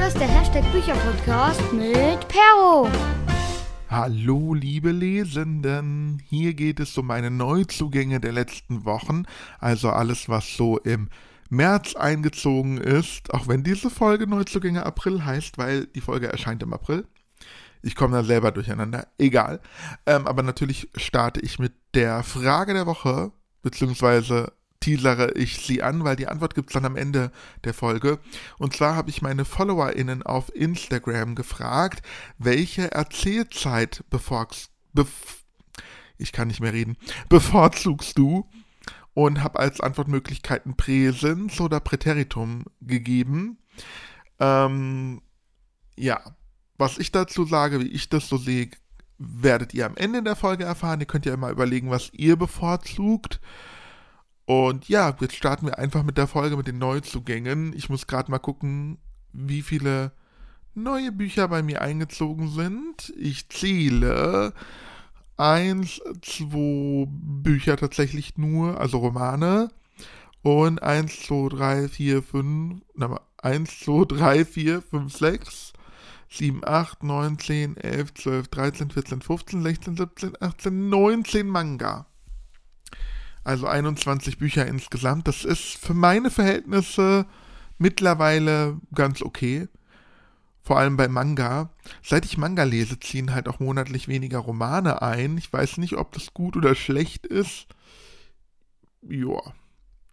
Hier ist der Hashtag Bücherpodcast mit Perro. Hallo, liebe Lesenden. Hier geht es um meine Neuzugänge der letzten Wochen, also alles, was so im März eingezogen ist, auch wenn diese Folge Neuzugänge April heißt, weil die Folge erscheint im April. Ich komme da selber durcheinander, egal. Ähm, aber natürlich starte ich mit der Frage der Woche, beziehungsweise teasere ich sie an, weil die Antwort gibt es dann am Ende der Folge. Und zwar habe ich meine FollowerInnen auf Instagram gefragt, welche Erzählzeit bevorzugst, bef ich kann nicht mehr reden, bevorzugst du? Und habe als Antwortmöglichkeiten Präsens oder Präteritum gegeben. Ähm, ja, was ich dazu sage, wie ich das so sehe, werdet ihr am Ende der Folge erfahren. Ihr könnt ja immer überlegen, was ihr bevorzugt. Und ja, jetzt starten wir einfach mit der Folge mit den Neuzugängen. Ich muss gerade mal gucken, wie viele neue Bücher bei mir eingezogen sind. Ich zähle eins, zwei Bücher tatsächlich nur, also Romane. Und eins, zwei, drei, vier, fünf, eins, zwei, drei, vier, fünf, sechs, sieben, acht, neun, zehn, elf, zwölf, dreizehn, vierzehn, fünfzehn, sechzehn, siebzehn, achtzehn, neunzehn Manga also 21 Bücher insgesamt. Das ist für meine Verhältnisse mittlerweile ganz okay. Vor allem bei Manga. Seit ich Manga lese, ziehen halt auch monatlich weniger Romane ein. Ich weiß nicht, ob das gut oder schlecht ist. Joa.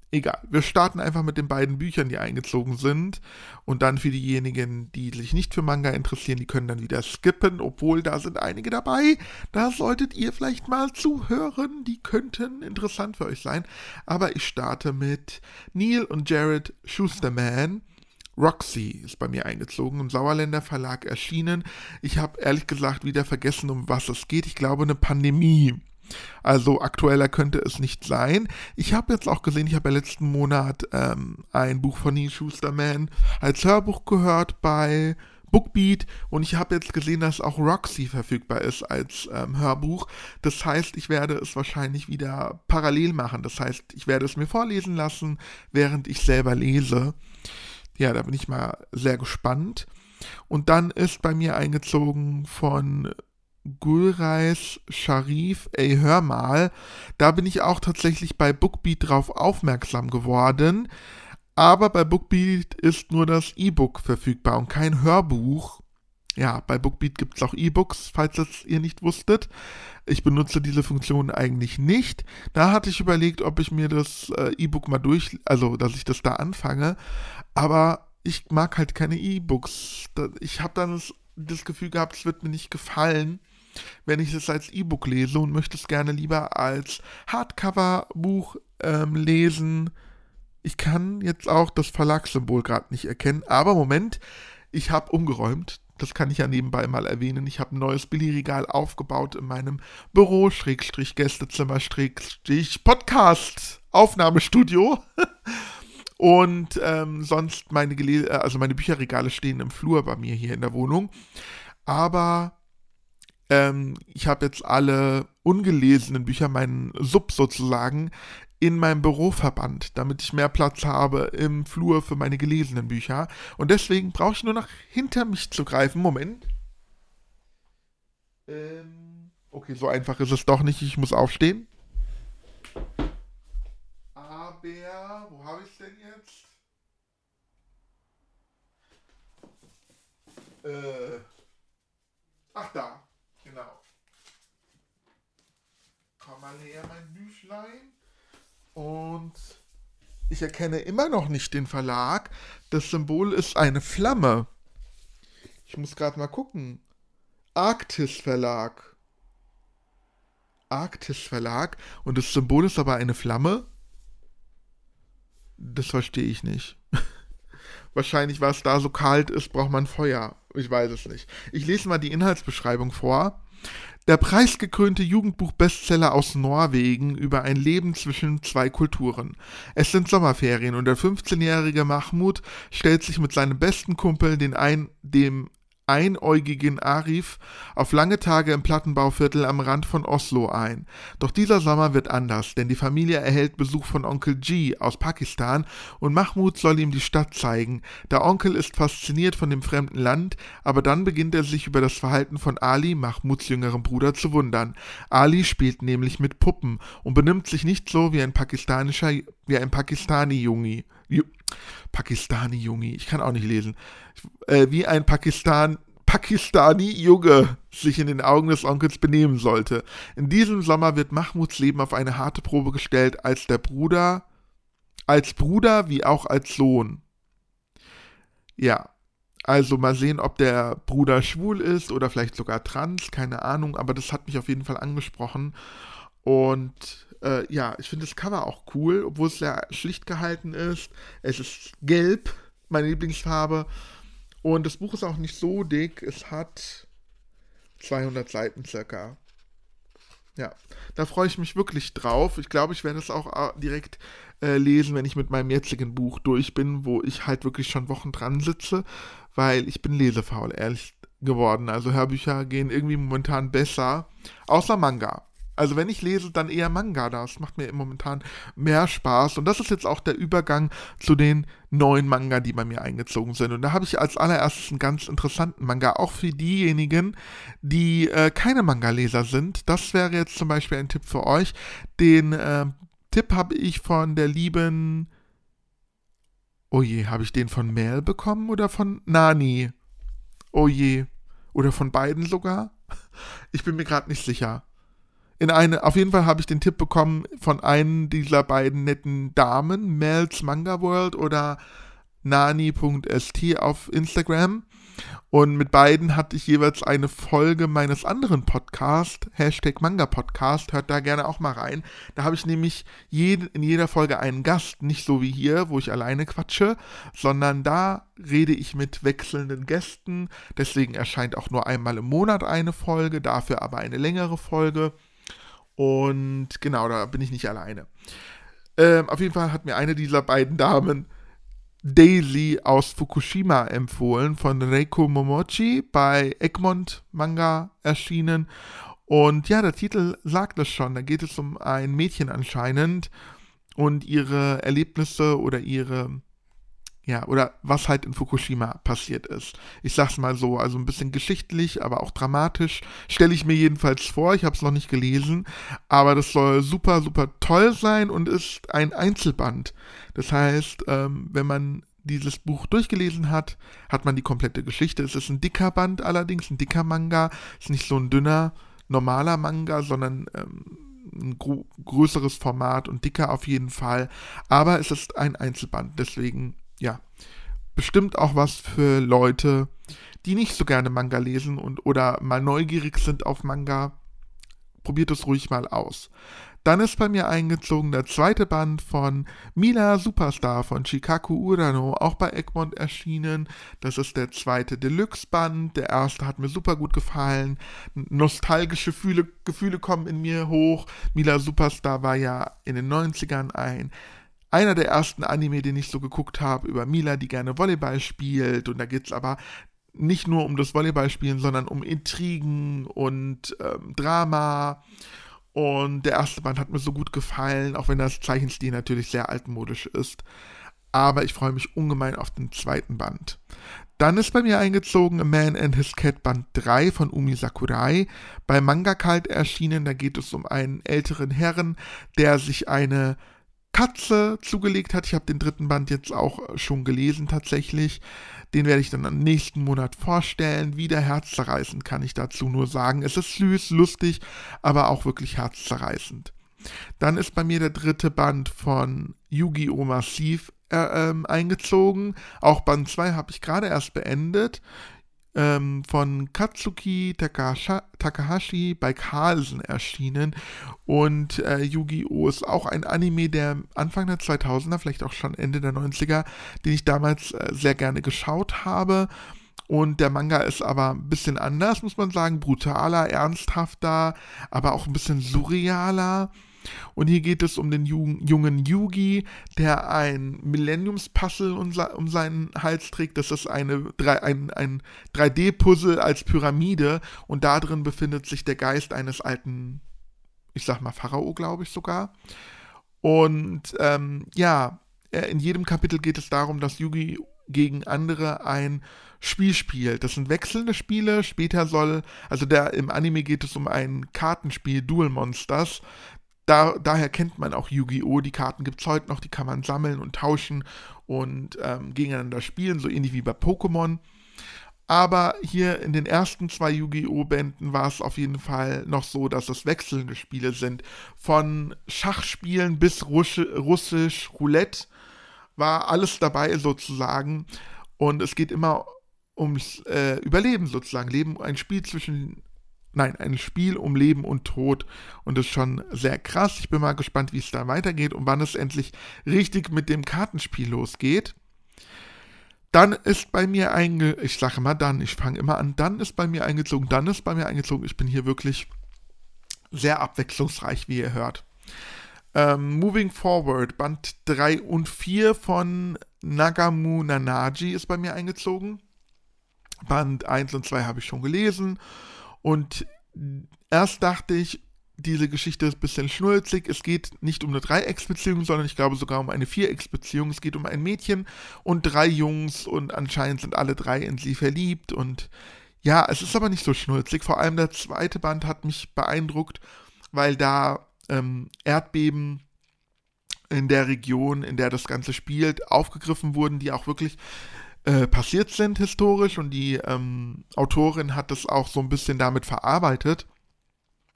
Egal, wir starten einfach mit den beiden Büchern, die eingezogen sind. Und dann für diejenigen, die sich nicht für Manga interessieren, die können dann wieder skippen, obwohl da sind einige dabei. Da solltet ihr vielleicht mal zuhören, die könnten interessant für euch sein. Aber ich starte mit Neil und Jared Schusterman. Roxy ist bei mir eingezogen, im Sauerländer Verlag erschienen. Ich habe ehrlich gesagt wieder vergessen, um was es geht. Ich glaube, eine Pandemie also aktueller könnte es nicht sein. Ich habe jetzt auch gesehen, ich habe ja letzten Monat ähm, ein Buch von Neil Schusterman als Hörbuch gehört bei Bookbeat und ich habe jetzt gesehen, dass auch Roxy verfügbar ist als ähm, Hörbuch. Das heißt, ich werde es wahrscheinlich wieder parallel machen. Das heißt, ich werde es mir vorlesen lassen, während ich selber lese. Ja, da bin ich mal sehr gespannt. Und dann ist bei mir eingezogen von Gulreis Sharif, ey, hör mal. Da bin ich auch tatsächlich bei Bookbeat drauf aufmerksam geworden. Aber bei Bookbeat ist nur das E-Book verfügbar und kein Hörbuch. Ja, bei Bookbeat gibt es auch E-Books, falls das ihr nicht wusstet. Ich benutze diese Funktion eigentlich nicht. Da hatte ich überlegt, ob ich mir das äh, E-Book mal durch, also dass ich das da anfange. Aber ich mag halt keine E-Books. Ich habe dann das, das Gefühl gehabt, es wird mir nicht gefallen wenn ich es als E-Book lese und möchte es gerne lieber als Hardcover-Buch ähm, lesen. Ich kann jetzt auch das Verlagssymbol gerade nicht erkennen, aber Moment, ich habe umgeräumt. Das kann ich ja nebenbei mal erwähnen. Ich habe ein neues Billigregal aufgebaut in meinem Büro, Schrägstrich Gästezimmer, Schrägstrich Podcast, Aufnahmestudio. Und ähm, sonst meine, Gele also meine Bücherregale stehen im Flur bei mir hier in der Wohnung. Aber ähm, ich habe jetzt alle ungelesenen Bücher, meinen Sub sozusagen, in meinem Büro verbannt, damit ich mehr Platz habe im Flur für meine gelesenen Bücher. Und deswegen brauche ich nur noch hinter mich zu greifen. Moment. Ähm, okay, so einfach ist es doch nicht. Ich muss aufstehen. Aber, wo habe ich es denn jetzt? Äh, ach da. Genau. Komm mal her, mein Büchlein. Und ich erkenne immer noch nicht den Verlag. Das Symbol ist eine Flamme. Ich muss gerade mal gucken. Arktis Verlag. Arktis Verlag. Und das Symbol ist aber eine Flamme? Das verstehe ich nicht. Wahrscheinlich, weil es da so kalt ist, braucht man Feuer. Ich weiß es nicht. Ich lese mal die Inhaltsbeschreibung vor. Der preisgekrönte Jugendbuch-Bestseller aus Norwegen über ein Leben zwischen zwei Kulturen. Es sind Sommerferien und der 15-jährige Mahmoud stellt sich mit seinem besten Kumpel, den ein, dem einäugigen Arif auf lange Tage im Plattenbauviertel am Rand von Oslo ein. Doch dieser Sommer wird anders, denn die Familie erhält Besuch von Onkel G aus Pakistan und Mahmoud soll ihm die Stadt zeigen. Der Onkel ist fasziniert von dem fremden Land, aber dann beginnt er sich über das Verhalten von Ali, Mahmouds jüngerem Bruder, zu wundern. Ali spielt nämlich mit Puppen und benimmt sich nicht so wie ein pakistanischer, wie ein Pakistani-Jungi. Pakistani-Jungi, ich kann auch nicht lesen, äh, wie ein Pakistan, Pakistani-Junge sich in den Augen des Onkels benehmen sollte. In diesem Sommer wird Mahmuds Leben auf eine harte Probe gestellt, als der Bruder, als Bruder wie auch als Sohn. Ja, also mal sehen, ob der Bruder schwul ist oder vielleicht sogar trans, keine Ahnung, aber das hat mich auf jeden Fall angesprochen. Und äh, ja, ich finde das Cover auch cool, obwohl es sehr schlicht gehalten ist. Es ist gelb, meine Lieblingsfarbe. Und das Buch ist auch nicht so dick. Es hat 200 Seiten circa. Ja, da freue ich mich wirklich drauf. Ich glaube, ich werde es auch äh, direkt äh, lesen, wenn ich mit meinem jetzigen Buch durch bin, wo ich halt wirklich schon Wochen dran sitze, weil ich bin lesefaul, ehrlich geworden. Also Hörbücher gehen irgendwie momentan besser, außer Manga. Also wenn ich lese, dann eher Manga. Das macht mir momentan mehr Spaß. Und das ist jetzt auch der Übergang zu den neuen Manga, die bei mir eingezogen sind. Und da habe ich als allererstes einen ganz interessanten Manga, auch für diejenigen, die äh, keine Manga-Leser sind. Das wäre jetzt zum Beispiel ein Tipp für euch. Den äh, Tipp habe ich von der lieben... Oh je, habe ich den von Mel bekommen oder von Nani? Oh je. Oder von beiden sogar? Ich bin mir gerade nicht sicher in eine, auf jeden Fall habe ich den Tipp bekommen von einem dieser beiden netten Damen, Mel's Manga World oder nani.st auf Instagram. Und mit beiden hatte ich jeweils eine Folge meines anderen Podcasts, Hashtag Manga Podcast, hört da gerne auch mal rein. Da habe ich nämlich jede, in jeder Folge einen Gast, nicht so wie hier, wo ich alleine quatsche, sondern da rede ich mit wechselnden Gästen. Deswegen erscheint auch nur einmal im Monat eine Folge, dafür aber eine längere Folge. Und genau, da bin ich nicht alleine. Ähm, auf jeden Fall hat mir eine dieser beiden Damen Daisy aus Fukushima empfohlen von Reiko Momochi bei Egmont Manga erschienen. Und ja, der Titel sagt es schon. Da geht es um ein Mädchen anscheinend und ihre Erlebnisse oder ihre ja, oder was halt in Fukushima passiert ist. Ich sag's mal so, also ein bisschen geschichtlich, aber auch dramatisch, stelle ich mir jedenfalls vor. Ich habe es noch nicht gelesen, aber das soll super, super toll sein und ist ein Einzelband. Das heißt, ähm, wenn man dieses Buch durchgelesen hat, hat man die komplette Geschichte. Es ist ein dicker Band allerdings, ein dicker Manga. Es ist nicht so ein dünner, normaler Manga, sondern ähm, ein größeres Format und dicker auf jeden Fall. Aber es ist ein Einzelband, deswegen ja, bestimmt auch was für Leute, die nicht so gerne Manga lesen und oder mal neugierig sind auf Manga. Probiert es ruhig mal aus. Dann ist bei mir eingezogen der zweite Band von Mila Superstar von Shikaku Urano, auch bei Egmont erschienen. Das ist der zweite Deluxe-Band. Der erste hat mir super gut gefallen. Nostalgische Gefühle, Gefühle kommen in mir hoch. Mila Superstar war ja in den 90ern ein einer der ersten Anime, den ich so geguckt habe, über Mila, die gerne Volleyball spielt. Und da geht es aber nicht nur um das Volleyballspielen, sondern um Intrigen und ähm, Drama. Und der erste Band hat mir so gut gefallen, auch wenn das Zeichenstil natürlich sehr altmodisch ist. Aber ich freue mich ungemein auf den zweiten Band. Dann ist bei mir eingezogen A Man and His Cat Band 3 von Umi Sakurai. Bei Manga Kalt erschienen, da geht es um einen älteren Herren, der sich eine Katze zugelegt hat. Ich habe den dritten Band jetzt auch schon gelesen tatsächlich. Den werde ich dann am nächsten Monat vorstellen. Wieder herzzerreißend kann ich dazu nur sagen. Es ist süß, lustig, aber auch wirklich herzzerreißend. Dann ist bei mir der dritte Band von Yu-Gi-Oh! Massiv äh, ähm, eingezogen. Auch Band 2 habe ich gerade erst beendet ähm, von Katsuki Takahashi bei Carlsen erschienen. Und äh, Yu-Gi-Oh! ist auch ein Anime der Anfang der 2000er, vielleicht auch schon Ende der 90er, den ich damals äh, sehr gerne geschaut habe. Und der Manga ist aber ein bisschen anders, muss man sagen. Brutaler, ernsthafter, aber auch ein bisschen surrealer. Und hier geht es um den jungen Yugi, der ein Millenniums-Puzzle um, seinen Hals trägt. Das ist eine, ein, ein 3D-Puzzle als Pyramide und da drin befindet sich der Geist eines alten, ich sag mal Pharao, glaube ich sogar. Und ähm, ja, in jedem Kapitel geht es darum, dass Yugi gegen andere ein Spiel spielt. Das sind wechselnde Spiele. Später soll, also der, im Anime geht es um ein Kartenspiel, Duel Monsters. Da, daher kennt man auch Yu-Gi-Oh! Die Karten gibt es heute noch, die kann man sammeln und tauschen und ähm, gegeneinander spielen, so ähnlich wie bei Pokémon. Aber hier in den ersten zwei Yu-Gi-Oh! Bänden war es auf jeden Fall noch so, dass es wechselnde Spiele sind. Von Schachspielen bis Russisch, Russisch Roulette war alles dabei sozusagen. Und es geht immer ums äh, Überleben sozusagen. Leben, ein Spiel zwischen, nein, ein Spiel um Leben und Tod. Und das ist schon sehr krass. Ich bin mal gespannt, wie es da weitergeht und wann es endlich richtig mit dem Kartenspiel losgeht. Dann ist bei mir einge, ich sage mal dann, ich fange immer an, dann ist bei mir eingezogen, dann ist bei mir eingezogen. Ich bin hier wirklich sehr abwechslungsreich, wie ihr hört. Ähm, Moving Forward, Band 3 und 4 von Nagamu Nanaji ist bei mir eingezogen. Band 1 und 2 habe ich schon gelesen. Und erst dachte ich, diese Geschichte ist ein bisschen schnulzig. Es geht nicht um eine Dreiecksbeziehung, sondern ich glaube sogar um eine Vierecksbeziehung. Es geht um ein Mädchen und drei Jungs und anscheinend sind alle drei in sie verliebt. Und ja, es ist aber nicht so schnulzig. Vor allem der zweite Band hat mich beeindruckt, weil da ähm, Erdbeben in der Region, in der das Ganze spielt, aufgegriffen wurden, die auch wirklich äh, passiert sind historisch und die ähm, Autorin hat das auch so ein bisschen damit verarbeitet.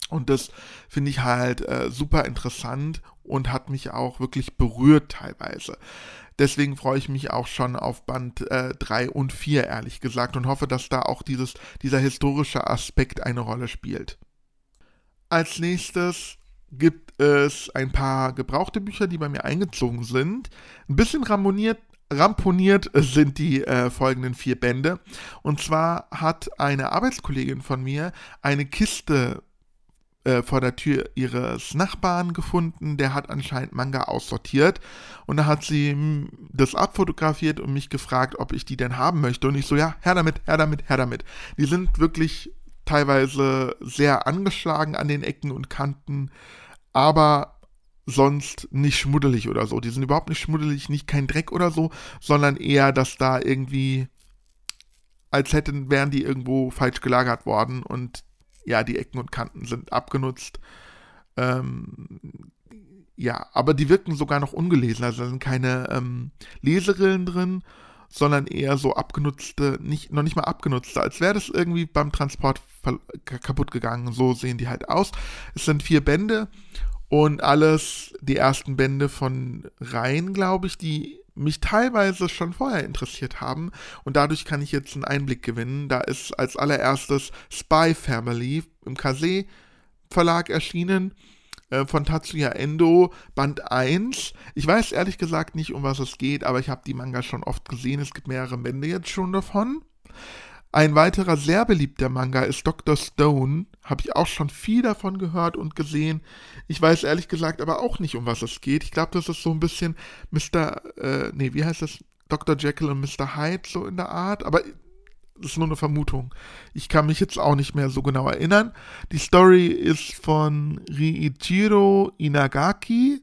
Und das finde ich halt äh, super interessant und hat mich auch wirklich berührt teilweise. Deswegen freue ich mich auch schon auf Band äh, 3 und 4, ehrlich gesagt, und hoffe, dass da auch dieses, dieser historische Aspekt eine Rolle spielt. Als nächstes gibt es ein paar gebrauchte Bücher, die bei mir eingezogen sind. Ein bisschen ramponiert, ramponiert sind die äh, folgenden vier Bände. Und zwar hat eine Arbeitskollegin von mir eine Kiste äh, vor der Tür ihres Nachbarn gefunden, der hat anscheinend Manga aussortiert und da hat sie hm, das abfotografiert und mich gefragt, ob ich die denn haben möchte und ich so, ja, her damit, her damit, her damit. Die sind wirklich teilweise sehr angeschlagen an den Ecken und Kanten, aber sonst nicht schmuddelig oder so. Die sind überhaupt nicht schmuddelig, nicht kein Dreck oder so, sondern eher, dass da irgendwie, als hätten, wären die irgendwo falsch gelagert worden und ja, die Ecken und Kanten sind abgenutzt. Ähm, ja, aber die wirken sogar noch ungelesen, also da sind keine ähm, Leserillen drin, sondern eher so abgenutzte, nicht, noch nicht mal abgenutzte, als wäre das irgendwie beim Transport kaputt gegangen. So sehen die halt aus. Es sind vier Bände und alles die ersten Bände von Reihen, glaube ich, die mich teilweise schon vorher interessiert haben und dadurch kann ich jetzt einen Einblick gewinnen. Da ist als allererstes Spy Family im Kase Verlag erschienen äh, von Tatsuya Endo, Band 1. Ich weiß ehrlich gesagt nicht, um was es geht, aber ich habe die Manga schon oft gesehen. Es gibt mehrere Bände jetzt schon davon. Ein weiterer sehr beliebter Manga ist Dr. Stone. Habe ich auch schon viel davon gehört und gesehen. Ich weiß ehrlich gesagt aber auch nicht, um was es geht. Ich glaube, das ist so ein bisschen Mr. Äh, nee, wie heißt das? Dr. Jekyll und Mr. Hyde, so in der Art. Aber das ist nur eine Vermutung. Ich kann mich jetzt auch nicht mehr so genau erinnern. Die Story ist von Riichiro Inagaki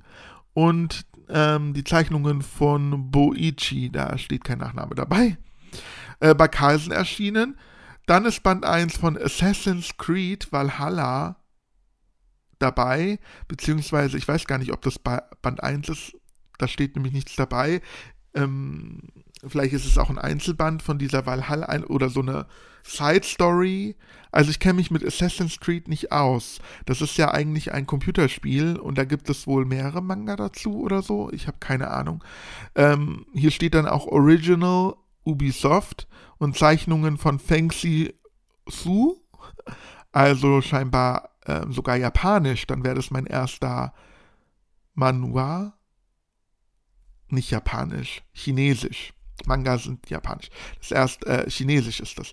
und ähm, die Zeichnungen von Boichi. Da steht kein Nachname dabei äh, bei Carlsen erschienen. Dann ist Band 1 von Assassin's Creed Valhalla dabei, beziehungsweise ich weiß gar nicht, ob das Band 1 ist, da steht nämlich nichts dabei. Ähm, vielleicht ist es auch ein Einzelband von dieser Valhalla oder so eine Side Story. Also ich kenne mich mit Assassin's Creed nicht aus. Das ist ja eigentlich ein Computerspiel und da gibt es wohl mehrere Manga dazu oder so. Ich habe keine Ahnung. Ähm, hier steht dann auch Original Ubisoft und Zeichnungen von Feng Xi Su, also scheinbar äh, sogar japanisch, dann wäre das mein erster Manua. Nicht japanisch, chinesisch. Manga sind japanisch. Das erste, äh, chinesisch ist das.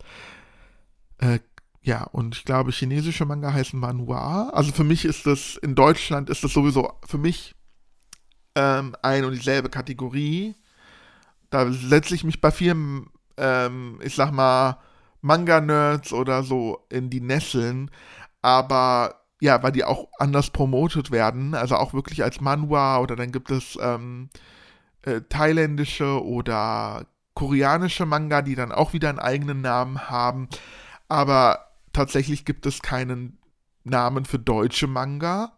Äh, ja, und ich glaube, chinesische Manga heißen Manhua. Also für mich ist das, in Deutschland ist das sowieso für mich ähm, ein und dieselbe Kategorie. Da setze ich mich bei vielen, ähm, ich sag mal, Manga-Nerds oder so in die Nesseln. Aber ja, weil die auch anders promotet werden, also auch wirklich als Manhwa oder dann gibt es ähm, äh, thailändische oder koreanische Manga, die dann auch wieder einen eigenen Namen haben. Aber tatsächlich gibt es keinen Namen für deutsche Manga.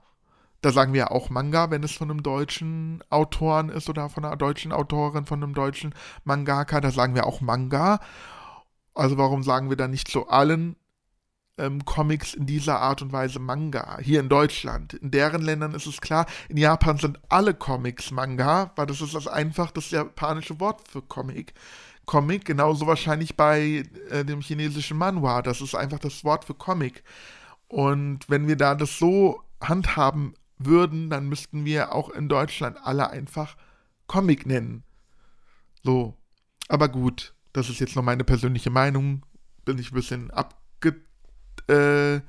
Da sagen wir ja auch Manga, wenn es von einem deutschen Autoren ist oder von einer deutschen Autorin, von einem deutschen Mangaka. Da sagen wir auch Manga. Also warum sagen wir dann nicht zu allen ähm, Comics in dieser Art und Weise Manga? Hier in Deutschland. In deren Ländern ist es klar, in Japan sind alle Comics Manga, weil das ist das einfach das japanische Wort für Comic. Comic, genauso wahrscheinlich bei äh, dem chinesischen Manhwa. Das ist einfach das Wort für Comic. Und wenn wir da das so handhaben würden, dann müssten wir auch in Deutschland alle einfach Comic nennen. So. Aber gut, das ist jetzt noch meine persönliche Meinung. Bin ich ein bisschen abge äh,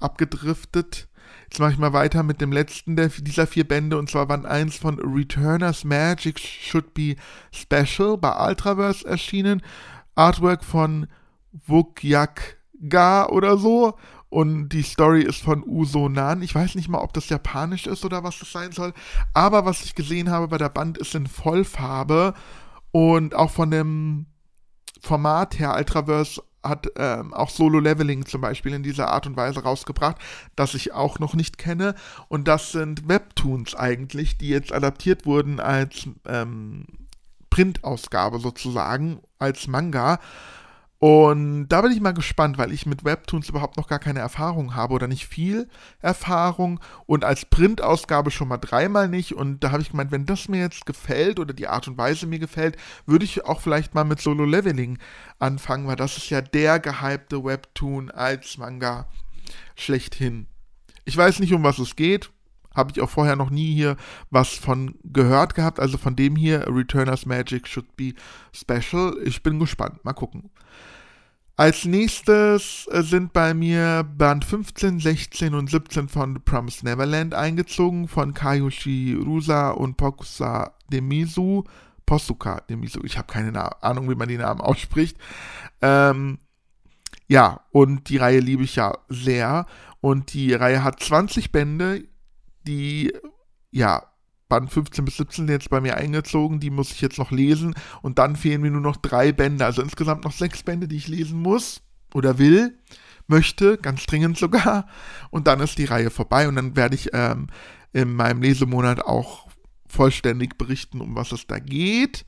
abgedriftet. Jetzt mache ich mal weiter mit dem letzten der, dieser vier Bände und zwar Band 1 von Returners Magic Should Be Special bei Ultraverse erschienen. Artwork von Wukyak Ga oder so. Und die Story ist von Uso Nan. Ich weiß nicht mal, ob das japanisch ist oder was das sein soll. Aber was ich gesehen habe bei der Band ist in Vollfarbe. Und auch von dem Format her, Ultraverse hat ähm, auch Solo-Leveling zum Beispiel in dieser Art und Weise rausgebracht, das ich auch noch nicht kenne. Und das sind Webtoons eigentlich, die jetzt adaptiert wurden als ähm, Printausgabe sozusagen, als Manga. Und da bin ich mal gespannt, weil ich mit Webtoons überhaupt noch gar keine Erfahrung habe oder nicht viel Erfahrung und als Printausgabe schon mal dreimal nicht. Und da habe ich gemeint, wenn das mir jetzt gefällt oder die Art und Weise mir gefällt, würde ich auch vielleicht mal mit Solo Leveling anfangen, weil das ist ja der gehypte Webtoon als Manga schlechthin. Ich weiß nicht, um was es geht. Habe ich auch vorher noch nie hier was von gehört gehabt. Also von dem hier, Returners Magic should be special. Ich bin gespannt. Mal gucken. Als nächstes äh, sind bei mir Band 15, 16 und 17 von The Promised Neverland eingezogen von Kayushi Rusa und Pokusa Demisu. Posuka Demisu, ich habe keine Ahnung, wie man die Namen ausspricht. Ähm, ja, und die Reihe liebe ich ja sehr. Und die Reihe hat 20 Bände, die ja Band 15 bis 17 jetzt bei mir eingezogen, die muss ich jetzt noch lesen und dann fehlen mir nur noch drei Bände, also insgesamt noch sechs Bände, die ich lesen muss oder will, möchte, ganz dringend sogar und dann ist die Reihe vorbei und dann werde ich ähm, in meinem Lesemonat auch vollständig berichten, um was es da geht.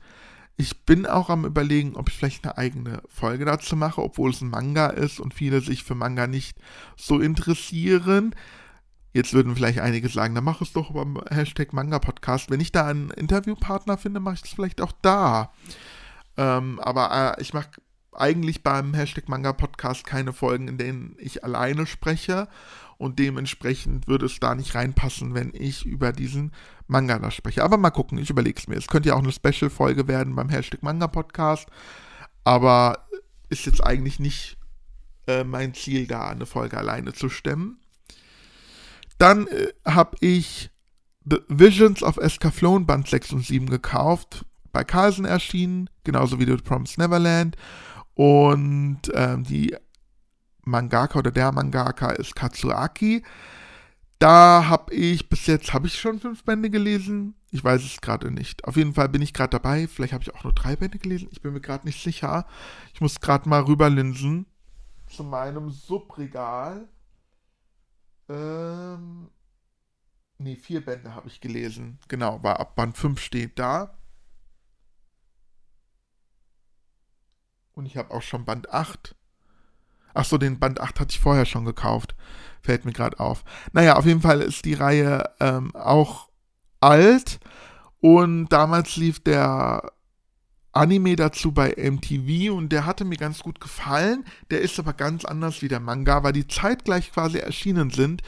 Ich bin auch am überlegen, ob ich vielleicht eine eigene Folge dazu mache, obwohl es ein Manga ist und viele sich für Manga nicht so interessieren. Jetzt würden vielleicht einige sagen, dann mach es doch beim Hashtag Manga Podcast. Wenn ich da einen Interviewpartner finde, mache ich das vielleicht auch da. Ähm, aber äh, ich mache eigentlich beim Hashtag Manga Podcast keine Folgen, in denen ich alleine spreche. Und dementsprechend würde es da nicht reinpassen, wenn ich über diesen Manga da spreche. Aber mal gucken, ich überlege es mir. Es könnte ja auch eine Special-Folge werden beim Hashtag Manga Podcast. Aber ist jetzt eigentlich nicht äh, mein Ziel, da eine Folge alleine zu stemmen. Dann äh, habe ich The Visions of Escaflowne Band 6 und 7 gekauft, bei Carlsen erschienen, genauso wie The Promised Neverland. Und ähm, die Mangaka oder der Mangaka ist Katsuaki. Da habe ich bis jetzt, habe ich schon fünf Bände gelesen? Ich weiß es gerade nicht. Auf jeden Fall bin ich gerade dabei. Vielleicht habe ich auch nur drei Bände gelesen. Ich bin mir gerade nicht sicher. Ich muss gerade mal rüberlinsen zu meinem Subregal. Ähm, nee, vier Bände habe ich gelesen. Genau, war ab Band 5 steht da. Und ich habe auch schon Band 8. Achso, den Band 8 hatte ich vorher schon gekauft. Fällt mir gerade auf. Naja, auf jeden Fall ist die Reihe ähm, auch alt. Und damals lief der Anime dazu bei MTV und der hatte mir ganz gut gefallen. Der ist aber ganz anders wie der Manga, weil die zeitgleich quasi erschienen sind.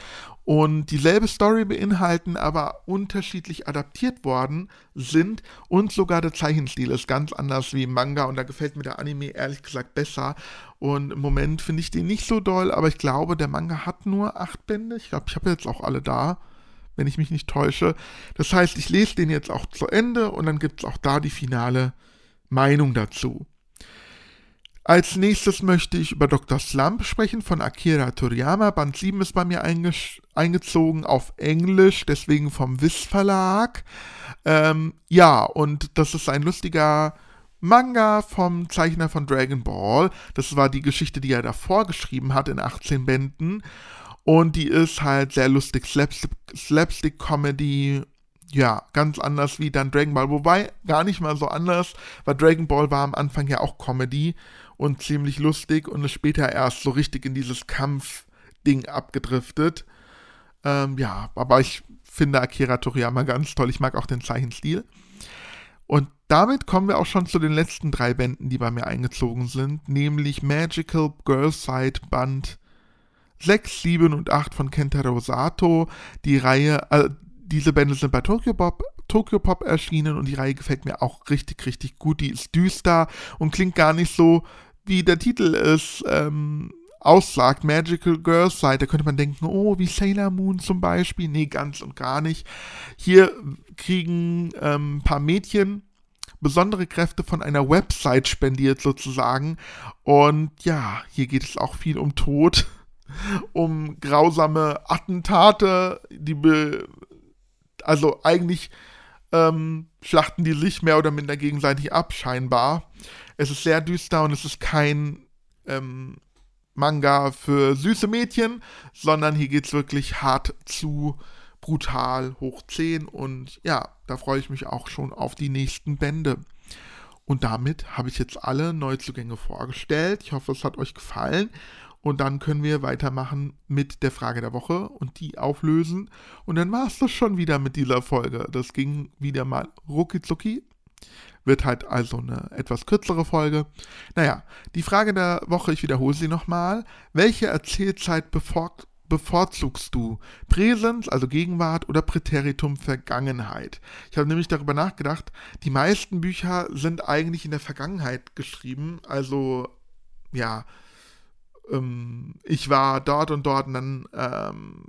und dieselbe Story beinhalten, aber unterschiedlich adaptiert worden sind und sogar der Zeichenstil ist ganz anders wie im Manga und da gefällt mir der Anime ehrlich gesagt besser und im Moment finde ich den nicht so doll, aber ich glaube, der Manga hat nur acht Bände, ich glaube, ich habe jetzt auch alle da, wenn ich mich nicht täusche. Das heißt, ich lese den jetzt auch zu Ende und dann gibt es auch da die finale Meinung dazu. Als nächstes möchte ich über Dr. Slump sprechen von Akira Toriyama. Band 7 ist bei mir eingezogen auf Englisch, deswegen vom Wiss Verlag. Ähm, ja, und das ist ein lustiger Manga vom Zeichner von Dragon Ball. Das war die Geschichte, die er davor geschrieben hat in 18 Bänden. Und die ist halt sehr lustig, Slapstick-Comedy. Ja, ganz anders wie dann Dragon Ball. Wobei gar nicht mal so anders, weil Dragon Ball war am Anfang ja auch Comedy und ziemlich lustig und ist später erst so richtig in dieses Kampfding abgedriftet. Ähm, ja, aber ich finde Akira Toriyama ganz toll. Ich mag auch den Zeichenstil. Und damit kommen wir auch schon zu den letzten drei Bänden, die bei mir eingezogen sind, nämlich Magical Girl Side Band 6, 7 und 8 von Kentaro Sato. Die Reihe, äh, diese Bände sind bei Tokyo Pop, Tokyo Pop erschienen und die Reihe gefällt mir auch richtig, richtig gut. Die ist düster und klingt gar nicht so wie der Titel es ähm, aussagt, Magical Girls Side, da könnte man denken, oh, wie Sailor Moon zum Beispiel. Nee, ganz und gar nicht. Hier kriegen ähm, ein paar Mädchen besondere Kräfte von einer Website spendiert sozusagen. Und ja, hier geht es auch viel um Tod, um grausame Attentate, die be also eigentlich ähm, schlachten die sich mehr oder minder gegenseitig ab, scheinbar. Es ist sehr düster und es ist kein ähm, Manga für süße Mädchen, sondern hier geht es wirklich hart zu, brutal, hoch 10 und ja, da freue ich mich auch schon auf die nächsten Bände. Und damit habe ich jetzt alle Neuzugänge vorgestellt. Ich hoffe, es hat euch gefallen. Und dann können wir weitermachen mit der Frage der Woche und die auflösen. Und dann war es das schon wieder mit dieser Folge. Das ging wieder mal rucki zucki. Wird halt also eine etwas kürzere Folge. Naja, die Frage der Woche, ich wiederhole sie nochmal. Welche Erzählzeit bevorzugst du? Präsens, also Gegenwart, oder Präteritum, Vergangenheit? Ich habe nämlich darüber nachgedacht, die meisten Bücher sind eigentlich in der Vergangenheit geschrieben. Also, ja, ähm, ich war dort und dort und dann ähm,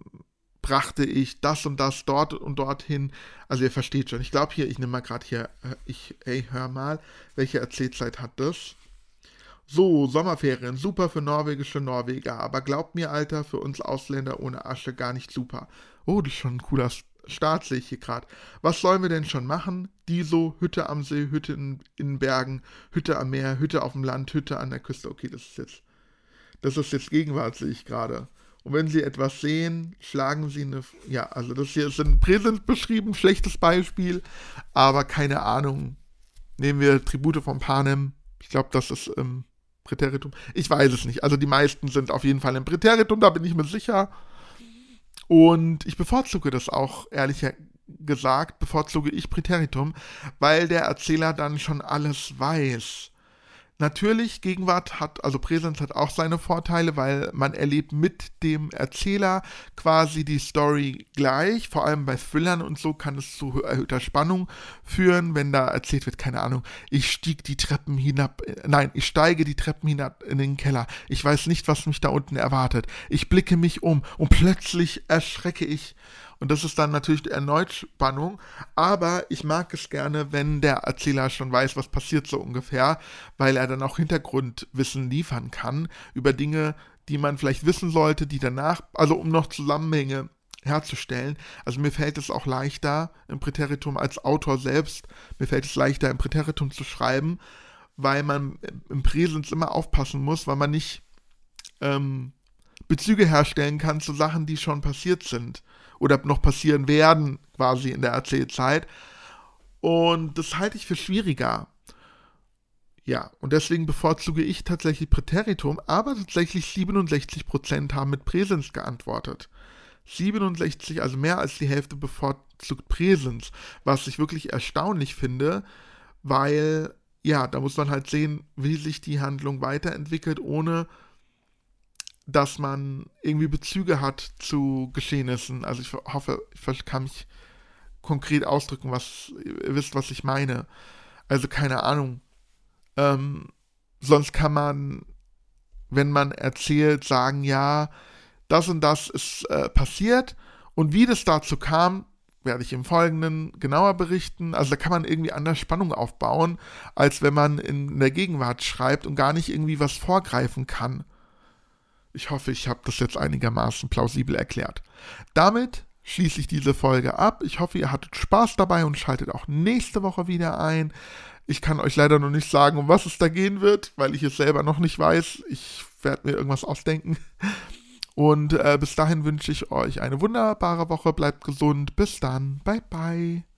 brachte ich das und das dort und dorthin. Also ihr versteht schon. Ich glaube hier, ich nehme mal gerade hier, äh, ich, ey, hör mal, welche Erzählzeit hat das? So, Sommerferien, super für norwegische Norweger, aber glaubt mir, Alter, für uns Ausländer ohne Asche gar nicht super. Oh, das ist schon ein cooler Start, sehe ich hier gerade. Was sollen wir denn schon machen? Die so, Hütte am See, Hütte in, in Bergen, Hütte am Meer, Hütte auf dem Land, Hütte an der Küste. Okay, das ist jetzt, das ist jetzt Gegenwart, sehe ich gerade. Und wenn Sie etwas sehen, schlagen Sie eine. Ja, also das hier ist in Präsens beschrieben, schlechtes Beispiel, aber keine Ahnung. Nehmen wir Tribute von Panem. Ich glaube, das ist im Präteritum. Ich weiß es nicht. Also die meisten sind auf jeden Fall im Präteritum, da bin ich mir sicher. Und ich bevorzuge das auch, ehrlich gesagt, bevorzuge ich Präteritum, weil der Erzähler dann schon alles weiß. Natürlich, Gegenwart hat, also Präsenz hat auch seine Vorteile, weil man erlebt mit dem Erzähler quasi die Story gleich. Vor allem bei Thrillern und so kann es zu erhöhter Spannung führen, wenn da erzählt wird, keine Ahnung, ich stieg die Treppen hinab, nein, ich steige die Treppen hinab in den Keller. Ich weiß nicht, was mich da unten erwartet. Ich blicke mich um und plötzlich erschrecke ich und das ist dann natürlich erneut Spannung. Aber ich mag es gerne, wenn der Erzähler schon weiß, was passiert so ungefähr, weil er dann auch Hintergrundwissen liefern kann über Dinge, die man vielleicht wissen sollte, die danach, also um noch Zusammenhänge herzustellen. Also mir fällt es auch leichter im Präteritum als Autor selbst, mir fällt es leichter im Präteritum zu schreiben, weil man im Präsens immer aufpassen muss, weil man nicht ähm, Bezüge herstellen kann zu Sachen, die schon passiert sind oder noch passieren werden, quasi in der Erzählzeit. Und das halte ich für schwieriger. Ja, und deswegen bevorzuge ich tatsächlich Präteritum, aber tatsächlich 67% haben mit Präsens geantwortet. 67, also mehr als die Hälfte bevorzugt Präsens, was ich wirklich erstaunlich finde, weil, ja, da muss man halt sehen, wie sich die Handlung weiterentwickelt, ohne dass man irgendwie Bezüge hat zu Geschehnissen. Also ich hoffe, ich kann mich konkret ausdrücken, was ihr wisst, was ich meine. Also keine Ahnung. Ähm, sonst kann man, wenn man erzählt, sagen, ja, das und das ist äh, passiert und wie das dazu kam, werde ich im Folgenden genauer berichten. Also da kann man irgendwie anders Spannung aufbauen, als wenn man in der Gegenwart schreibt und gar nicht irgendwie was vorgreifen kann. Ich hoffe, ich habe das jetzt einigermaßen plausibel erklärt. Damit schließe ich diese Folge ab. Ich hoffe, ihr hattet Spaß dabei und schaltet auch nächste Woche wieder ein. Ich kann euch leider noch nicht sagen, um was es da gehen wird, weil ich es selber noch nicht weiß. Ich werde mir irgendwas ausdenken. Und äh, bis dahin wünsche ich euch eine wunderbare Woche. Bleibt gesund. Bis dann. Bye, bye.